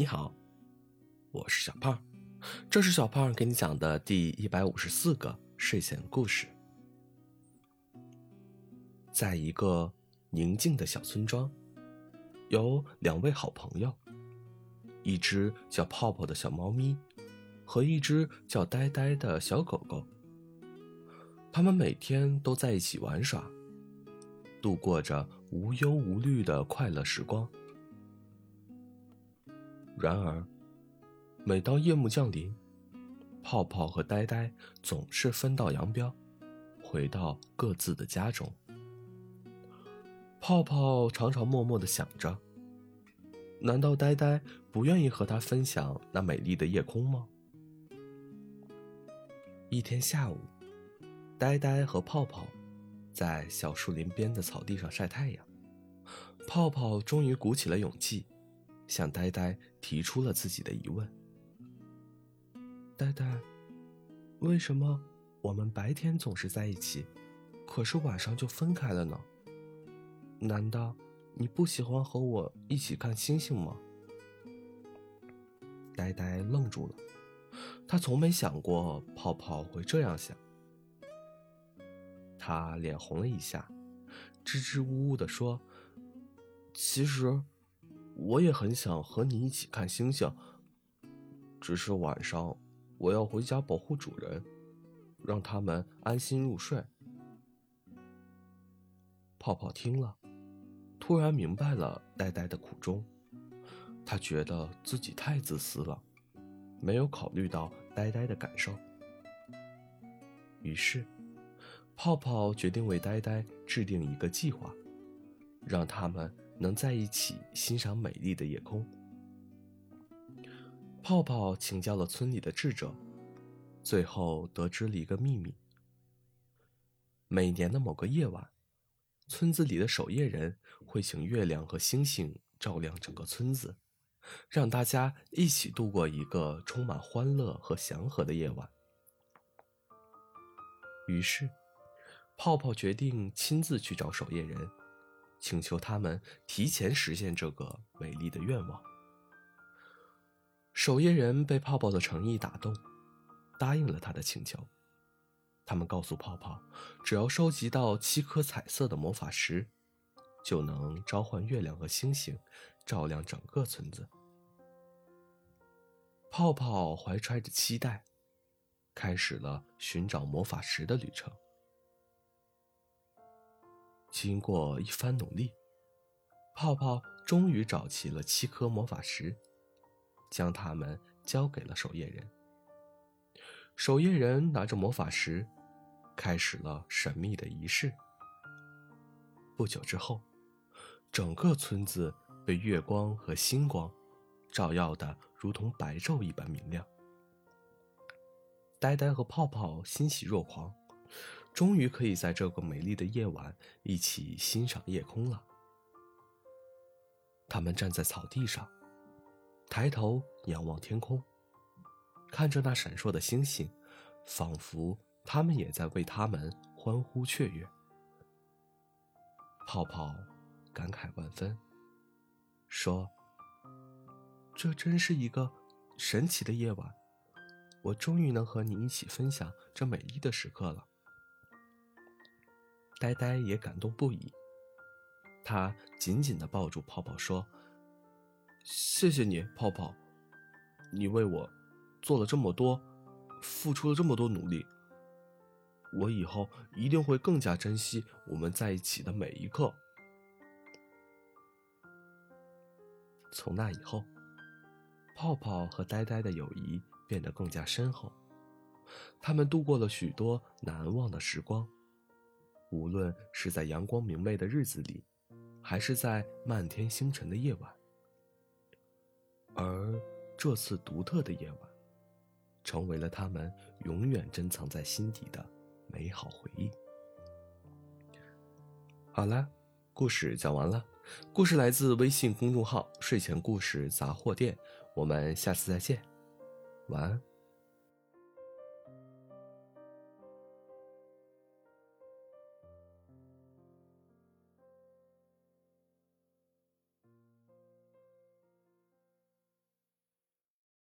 你好，我是小胖，这是小胖给你讲的第一百五十四个睡前故事。在一个宁静的小村庄，有两位好朋友，一只叫泡泡的小猫咪，和一只叫呆呆的小狗狗。他们每天都在一起玩耍，度过着无忧无虑的快乐时光。然而，每当夜幕降临，泡泡和呆呆总是分道扬镳，回到各自的家中。泡泡常常默默的想着：难道呆呆不愿意和他分享那美丽的夜空吗？一天下午，呆呆和泡泡在小树林边的草地上晒太阳。泡泡终于鼓起了勇气。向呆呆提出了自己的疑问：“呆呆，为什么我们白天总是在一起，可是晚上就分开了呢？难道你不喜欢和我一起看星星吗？”呆呆愣住了，他从没想过泡泡会这样想。他脸红了一下，支支吾吾的说：“其实……”我也很想和你一起看星星，只是晚上我要回家保护主人，让他们安心入睡。泡泡听了，突然明白了呆呆的苦衷，他觉得自己太自私了，没有考虑到呆呆的感受。于是，泡泡决定为呆呆制定一个计划，让他们。能在一起欣赏美丽的夜空。泡泡请教了村里的智者，最后得知了一个秘密：每年的某个夜晚，村子里的守夜人会请月亮和星星照亮整个村子，让大家一起度过一个充满欢乐和祥和的夜晚。于是，泡泡决定亲自去找守夜人。请求他们提前实现这个美丽的愿望。守夜人被泡泡的诚意打动，答应了他的请求。他们告诉泡泡，只要收集到七颗彩色的魔法石，就能召唤月亮和星星，照亮整个村子。泡泡怀揣着期待，开始了寻找魔法石的旅程。经过一番努力，泡泡终于找齐了七颗魔法石，将它们交给了守夜人。守夜人拿着魔法石，开始了神秘的仪式。不久之后，整个村子被月光和星光照耀的如同白昼一般明亮。呆呆和泡泡欣喜若狂。终于可以在这个美丽的夜晚一起欣赏夜空了。他们站在草地上，抬头仰望天空，看着那闪烁的星星，仿佛他们也在为他们欢呼雀跃。泡泡感慨万分，说：“这真是一个神奇的夜晚，我终于能和你一起分享这美丽的时刻了。”呆呆也感动不已，他紧紧的抱住泡泡说：“谢谢你，泡泡，你为我做了这么多，付出了这么多努力。我以后一定会更加珍惜我们在一起的每一刻。”从那以后，泡泡和呆呆的友谊变得更加深厚，他们度过了许多难忘的时光。无论是在阳光明媚的日子里，还是在漫天星辰的夜晚，而这次独特的夜晚，成为了他们永远珍藏在心底的美好回忆。好了，故事讲完了。故事来自微信公众号“睡前故事杂货店”，我们下次再见，晚安。